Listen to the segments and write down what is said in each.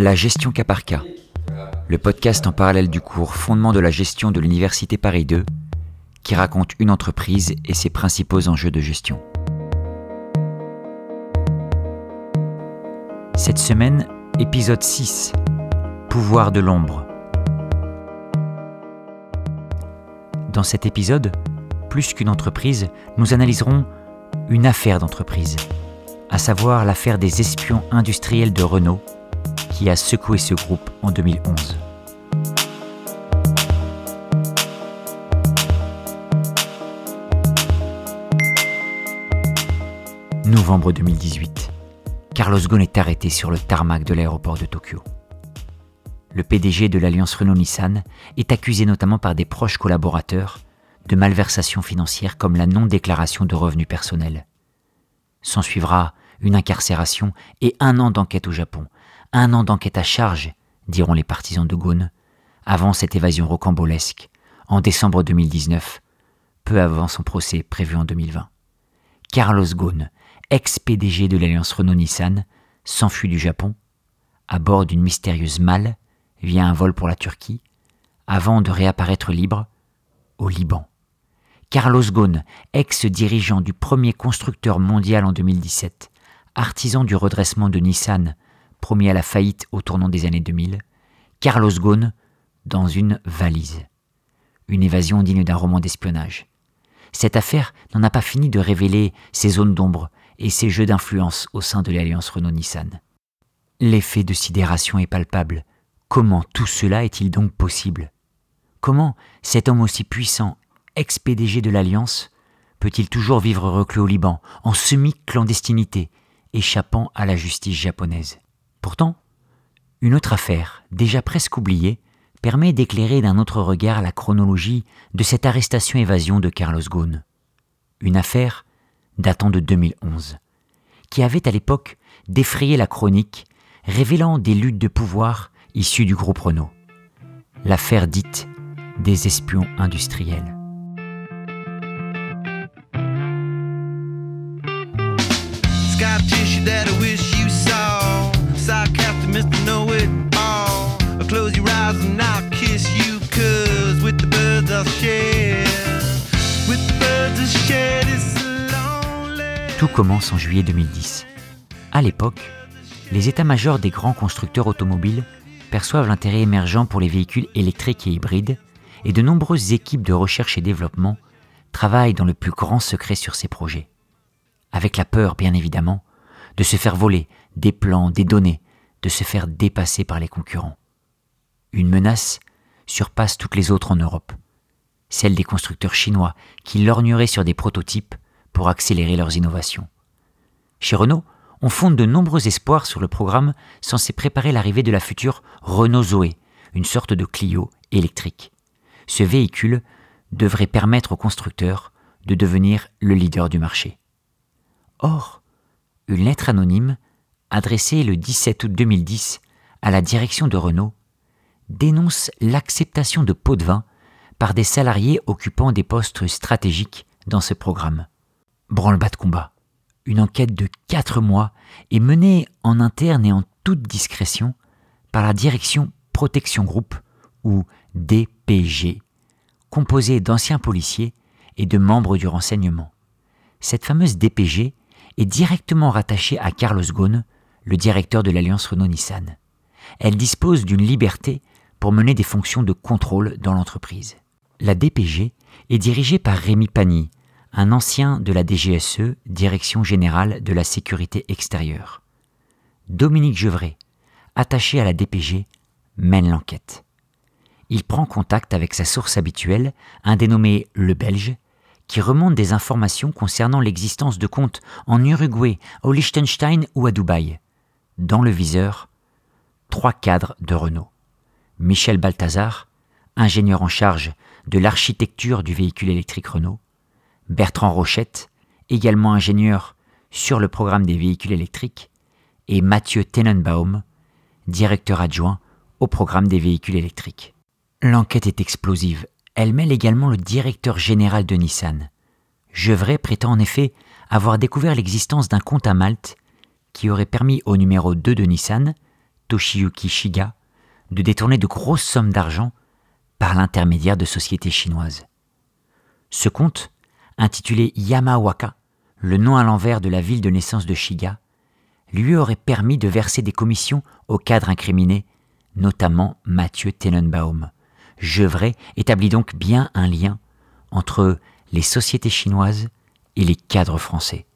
La gestion cas par cas, le podcast en parallèle du cours Fondement de la gestion de l'Université Paris 2, qui raconte une entreprise et ses principaux enjeux de gestion. Cette semaine, épisode 6, Pouvoir de l'ombre. Dans cet épisode, plus qu'une entreprise, nous analyserons une affaire d'entreprise, à savoir l'affaire des espions industriels de Renault, qui a secoué ce groupe en 2011. Novembre 2018. Carlos Ghosn est arrêté sur le tarmac de l'aéroport de Tokyo. Le PDG de l'alliance Renault-Nissan est accusé notamment par des proches collaborateurs de malversations financières comme la non-déclaration de revenus personnels. S'en suivra une incarcération et un an d'enquête au Japon, un an d'enquête à charge, diront les partisans de Ghosn, avant cette évasion rocambolesque, en décembre 2019, peu avant son procès prévu en 2020. Carlos Ghosn, ex-PDG de l'alliance Renault-Nissan, s'enfuit du Japon, à bord d'une mystérieuse malle, via un vol pour la Turquie, avant de réapparaître libre au Liban. Carlos Ghosn, ex-dirigeant du premier constructeur mondial en 2017, artisan du redressement de Nissan, promis à la faillite au tournant des années 2000, Carlos Ghosn dans une valise. Une évasion digne d'un roman d'espionnage. Cette affaire n'en a pas fini de révéler ses zones d'ombre et ses jeux d'influence au sein de l'alliance Renault-Nissan. L'effet de sidération est palpable. Comment tout cela est-il donc possible? Comment cet homme aussi puissant ex-PDG de l'Alliance, peut-il toujours vivre reclus au Liban, en semi-clandestinité, échappant à la justice japonaise? Pourtant, une autre affaire, déjà presque oubliée, permet d'éclairer d'un autre regard la chronologie de cette arrestation-évasion de Carlos Ghosn. Une affaire datant de 2011, qui avait à l'époque défrayé la chronique, révélant des luttes de pouvoir issues du groupe Renault. L'affaire dite des espions industriels. Tout commence en juillet 2010. À l'époque, les états-majors des grands constructeurs automobiles perçoivent l'intérêt émergent pour les véhicules électriques et hybrides et de nombreuses équipes de recherche et développement travaillent dans le plus grand secret sur ces projets. Avec la peur, bien évidemment, de se faire voler des plans, des données, de se faire dépasser par les concurrents. Une menace surpasse toutes les autres en Europe, celle des constructeurs chinois qui lorgneraient sur des prototypes pour accélérer leurs innovations. Chez Renault, on fonde de nombreux espoirs sur le programme censé préparer l'arrivée de la future Renault Zoé, une sorte de Clio électrique. Ce véhicule devrait permettre aux constructeurs de devenir le leader du marché. Or, une lettre anonyme, adressée le 17 août 2010 à la direction de Renault, dénonce l'acceptation de pots de vin par des salariés occupant des postes stratégiques dans ce programme. Branle-bas de combat. Une enquête de quatre mois est menée en interne et en toute discrétion par la direction Protection Group, ou DPG, composée d'anciens policiers et de membres du renseignement. Cette fameuse DPG est directement rattachée à Carlos Ghosn, le directeur de l'alliance Renault-Nissan. Elle dispose d'une liberté pour mener des fonctions de contrôle dans l'entreprise. La DPG est dirigée par Rémi Pagny, un ancien de la DGSE, Direction générale de la sécurité extérieure. Dominique Gevray, attaché à la DPG, mène l'enquête. Il prend contact avec sa source habituelle, un dénommé Le Belge, qui remonte des informations concernant l'existence de comptes en Uruguay, au Liechtenstein ou à Dubaï. Dans le viseur, trois cadres de Renault. Michel Balthazar, ingénieur en charge de l'architecture du véhicule électrique Renault, Bertrand Rochette, également ingénieur sur le programme des véhicules électriques, et Mathieu Tenenbaum, directeur adjoint au programme des véhicules électriques. L'enquête est explosive elle mêle également le directeur général de Nissan. Gevray prétend en effet avoir découvert l'existence d'un compte à Malte qui aurait permis au numéro 2 de Nissan, Toshiyuki Shiga, de détourner de grosses sommes d'argent par l'intermédiaire de sociétés chinoises. Ce compte, intitulé Yamawaka, le nom à l'envers de la ville de naissance de Shiga, lui aurait permis de verser des commissions aux cadres incriminés, notamment Mathieu Tenenbaum. Gevrey établit donc bien un lien entre les sociétés chinoises et les cadres français.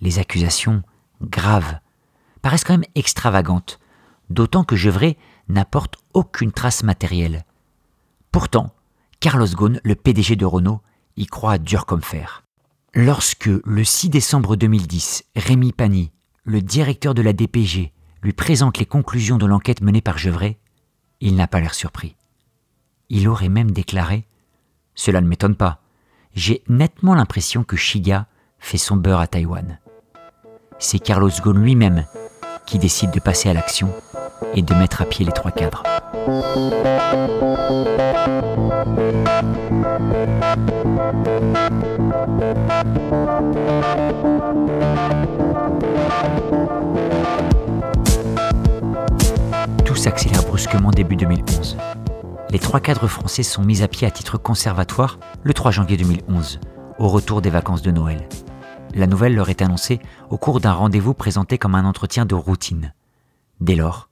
Les accusations graves paraissent quand même extravagantes, d'autant que Gevrey n'apporte aucune trace matérielle. Pourtant, Carlos Ghosn, le PDG de Renault, y croit dur comme fer. Lorsque, le 6 décembre 2010, Rémi Pani, le directeur de la DPG, lui présente les conclusions de l'enquête menée par Gevrey, il n'a pas l'air surpris. Il aurait même déclaré Cela ne m'étonne pas. J'ai nettement l'impression que Shiga fait son beurre à Taïwan. C'est Carlos Ghosn lui-même qui décide de passer à l'action et de mettre à pied les trois cadres. Tout s'accélère brusquement début 2011. Les trois cadres français sont mis à pied à titre conservatoire le 3 janvier 2011, au retour des vacances de Noël. La nouvelle leur est annoncée au cours d'un rendez-vous présenté comme un entretien de routine. Dès lors,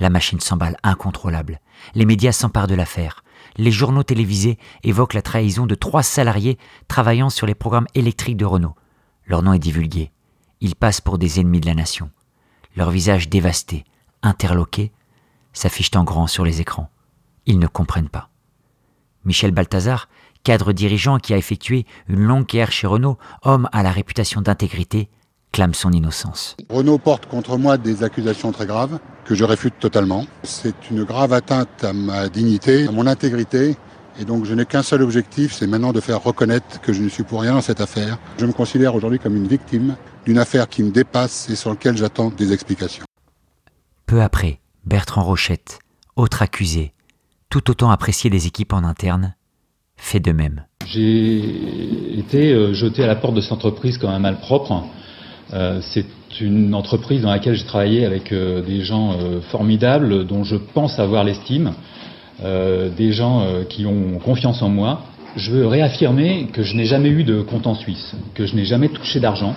la machine s'emballe incontrôlable. Les médias s'emparent de l'affaire. Les journaux télévisés évoquent la trahison de trois salariés travaillant sur les programmes électriques de Renault. Leur nom est divulgué. Ils passent pour des ennemis de la nation. Leurs visages dévastés, interloqués, s'affichent en grand sur les écrans. Ils ne comprennent pas. Michel Balthazar, cadre dirigeant qui a effectué une longue carrière chez Renault, homme à la réputation d'intégrité, clame son innocence. Renault porte contre moi des accusations très graves que je réfute totalement. C'est une grave atteinte à ma dignité, à mon intégrité. Et donc je n'ai qu'un seul objectif, c'est maintenant de faire reconnaître que je ne suis pour rien dans cette affaire. Je me considère aujourd'hui comme une victime d'une affaire qui me dépasse et sur laquelle j'attends des explications. Peu après, Bertrand Rochette, autre accusé, tout autant apprécié des équipes en interne, fait de même. J'ai été euh, jeté à la porte de cette entreprise comme un malpropre. Euh, c'est une entreprise dans laquelle j'ai travaillé avec euh, des gens formidables dont je pense avoir l'estime, des gens qui ont confiance en moi. Je veux réaffirmer que je n'ai jamais eu de compte en Suisse, que je n'ai jamais touché d'argent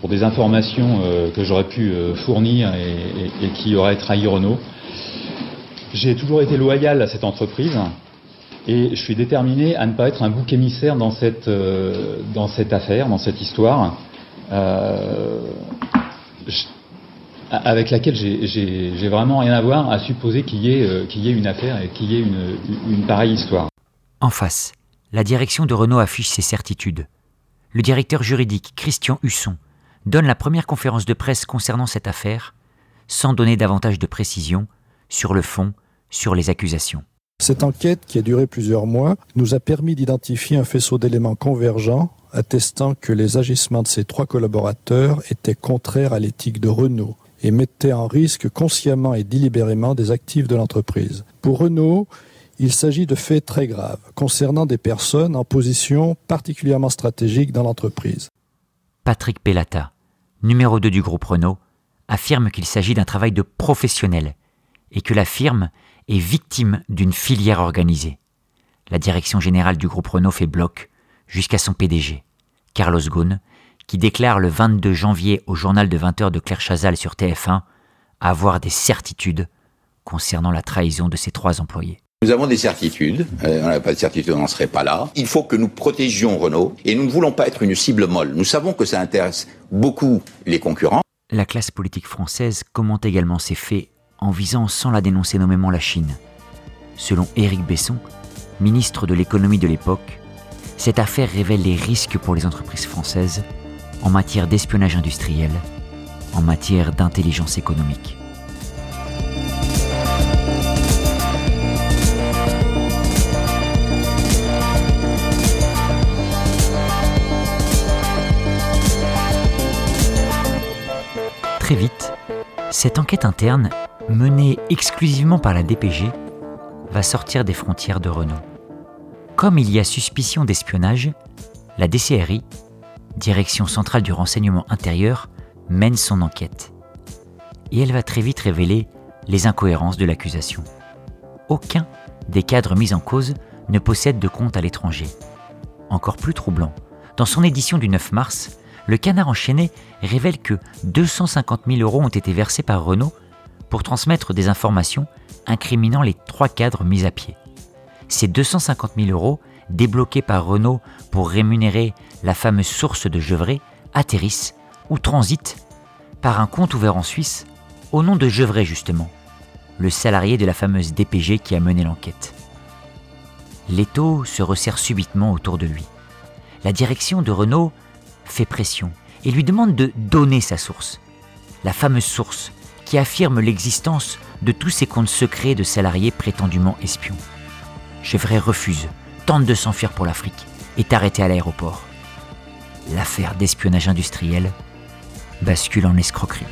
pour des informations que j'aurais pu fournir et, et qui auraient trahi Renault. J'ai toujours été loyal à cette entreprise et je suis déterminé à ne pas être un bouc émissaire dans cette, euh, affaire, dans cette histoire, euh, avec laquelle j'ai vraiment rien à voir à supposer qu'il y, euh, ait une affaire et qu'il y ait une, une pareille histoire. En face, la direction de Renault affiche ses certitudes. Le directeur juridique, Christian Husson, donne la première conférence de presse concernant cette affaire, sans donner davantage de précisions sur le fond, sur les accusations. Cette enquête, qui a duré plusieurs mois, nous a permis d'identifier un faisceau d'éléments convergents attestant que les agissements de ces trois collaborateurs étaient contraires à l'éthique de Renault et mettaient en risque consciemment et délibérément des actifs de l'entreprise. Pour Renault, il s'agit de faits très graves concernant des personnes en position particulièrement stratégique dans l'entreprise. Patrick Pellata, numéro 2 du groupe Renault, affirme qu'il s'agit d'un travail de professionnel et que la firme est victime d'une filière organisée. La direction générale du groupe Renault fait bloc jusqu'à son PDG, Carlos Ghosn, qui déclare le 22 janvier au journal de 20 heures de Claire Chazal sur TF1 avoir des certitudes concernant la trahison de ses trois employés. Nous avons des certitudes. Euh, on n'avait pas de certitude, on n'en serait pas là. Il faut que nous protégions Renault et nous ne voulons pas être une cible molle. Nous savons que ça intéresse beaucoup les concurrents. La classe politique française commente également ces faits en visant sans la dénoncer nommément la Chine. Selon Éric Besson, ministre de l'économie de l'époque, cette affaire révèle les risques pour les entreprises françaises en matière d'espionnage industriel, en matière d'intelligence économique. Très vite, cette enquête interne menée exclusivement par la DPG, va sortir des frontières de Renault. Comme il y a suspicion d'espionnage, la DCRI, Direction centrale du renseignement intérieur, mène son enquête. Et elle va très vite révéler les incohérences de l'accusation. Aucun des cadres mis en cause ne possède de compte à l'étranger. Encore plus troublant, dans son édition du 9 mars, le canard enchaîné révèle que 250 000 euros ont été versés par Renault pour transmettre des informations incriminant les trois cadres mis à pied. Ces 250 000 euros, débloqués par Renault pour rémunérer la fameuse source de Gevrey, atterrissent ou transitent par un compte ouvert en Suisse au nom de Gevrey justement, le salarié de la fameuse DPG qui a mené l'enquête. L'étau se resserre subitement autour de lui. La direction de Renault fait pression et lui demande de donner sa source, la fameuse source qui affirme l'existence de tous ces comptes secrets de salariés prétendument espions. Chevret refuse, tente de s'enfuir pour l'Afrique, est arrêté à l'aéroport. L'affaire d'espionnage industriel bascule en escroquerie.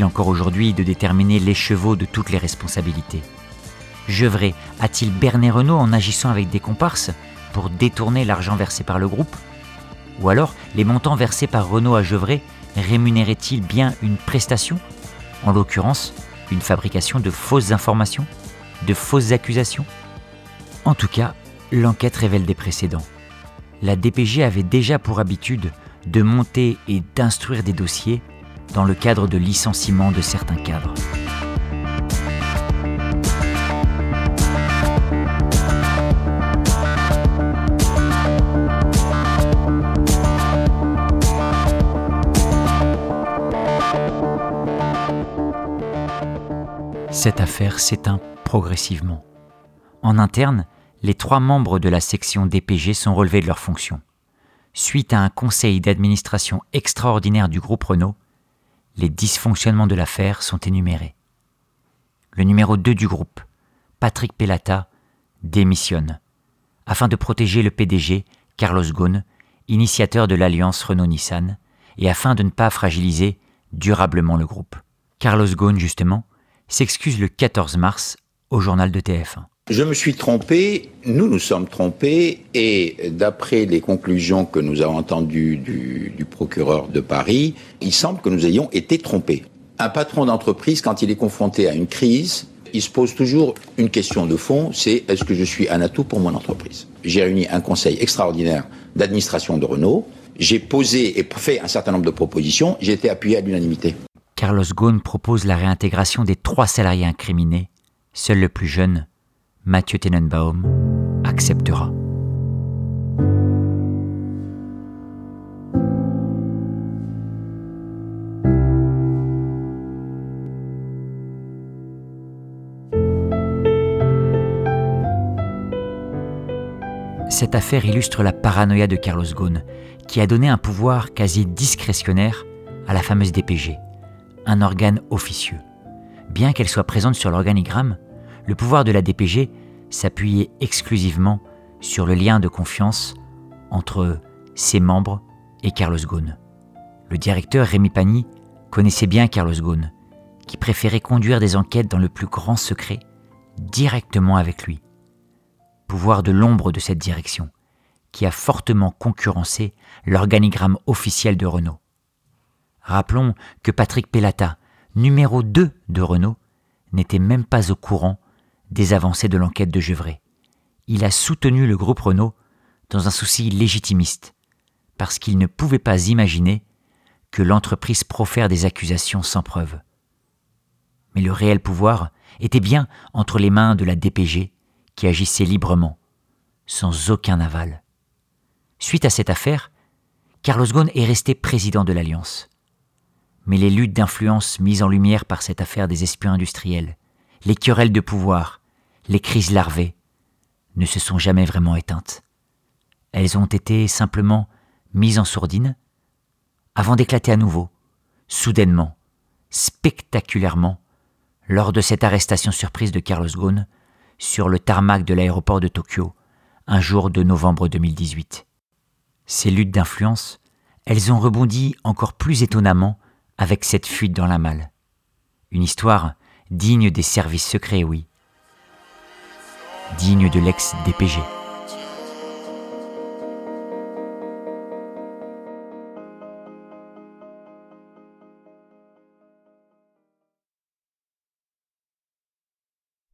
Encore aujourd'hui de déterminer les chevaux de toutes les responsabilités. Gevrey a-t-il berné Renault en agissant avec des comparses pour détourner l'argent versé par le groupe? Ou alors les montants versés par Renault à Gevrey rémunéraient-ils bien une prestation? En l'occurrence, une fabrication de fausses informations De fausses accusations? En tout cas, l'enquête révèle des précédents. La DPG avait déjà pour habitude de monter et d'instruire des dossiers dans le cadre de licenciement de certains cadres. Cette affaire s'éteint progressivement. En interne, les trois membres de la section DPG sont relevés de leurs fonctions. Suite à un conseil d'administration extraordinaire du groupe Renault, les dysfonctionnements de l'affaire sont énumérés. Le numéro 2 du groupe, Patrick Pelata, démissionne, afin de protéger le PDG, Carlos Ghosn, initiateur de l'alliance Renault-Nissan, et afin de ne pas fragiliser durablement le groupe. Carlos Ghosn, justement, s'excuse le 14 mars au journal de TF1. Je me suis trompé, nous nous sommes trompés, et d'après les conclusions que nous avons entendues du, procureur de Paris, il semble que nous ayons été trompés. Un patron d'entreprise, quand il est confronté à une crise, il se pose toujours une question de fond, c'est est-ce que je suis un atout pour mon entreprise? J'ai réuni un conseil extraordinaire d'administration de Renault, j'ai posé et fait un certain nombre de propositions, j'ai été appuyé à l'unanimité. Carlos Ghosn propose la réintégration des trois salariés incriminés. Seul le plus jeune, Mathieu Tenenbaum, acceptera. Cette affaire illustre la paranoïa de Carlos Ghosn, qui a donné un pouvoir quasi discrétionnaire à la fameuse DPG un organe officieux. Bien qu'elle soit présente sur l'organigramme, le pouvoir de la DPG s'appuyait exclusivement sur le lien de confiance entre ses membres et Carlos Ghosn. Le directeur Rémi Pani connaissait bien Carlos Ghosn, qui préférait conduire des enquêtes dans le plus grand secret, directement avec lui. Pouvoir de l'ombre de cette direction, qui a fortement concurrencé l'organigramme officiel de Renault. Rappelons que Patrick Pelata, numéro 2 de Renault, n'était même pas au courant des avancées de l'enquête de Gevrey. Il a soutenu le groupe Renault dans un souci légitimiste, parce qu'il ne pouvait pas imaginer que l'entreprise profère des accusations sans preuve. Mais le réel pouvoir était bien entre les mains de la DPG, qui agissait librement, sans aucun aval. Suite à cette affaire, Carlos Ghosn est resté président de l'Alliance mais les luttes d'influence mises en lumière par cette affaire des espions industriels, les querelles de pouvoir, les crises larvées, ne se sont jamais vraiment éteintes. Elles ont été simplement mises en sourdine, avant d'éclater à nouveau, soudainement, spectaculairement, lors de cette arrestation surprise de Carlos Ghosn sur le tarmac de l'aéroport de Tokyo, un jour de novembre 2018. Ces luttes d'influence elles ont rebondi encore plus étonnamment avec cette fuite dans la malle. Une histoire digne des services secrets, oui. Digne de l'ex-DPG.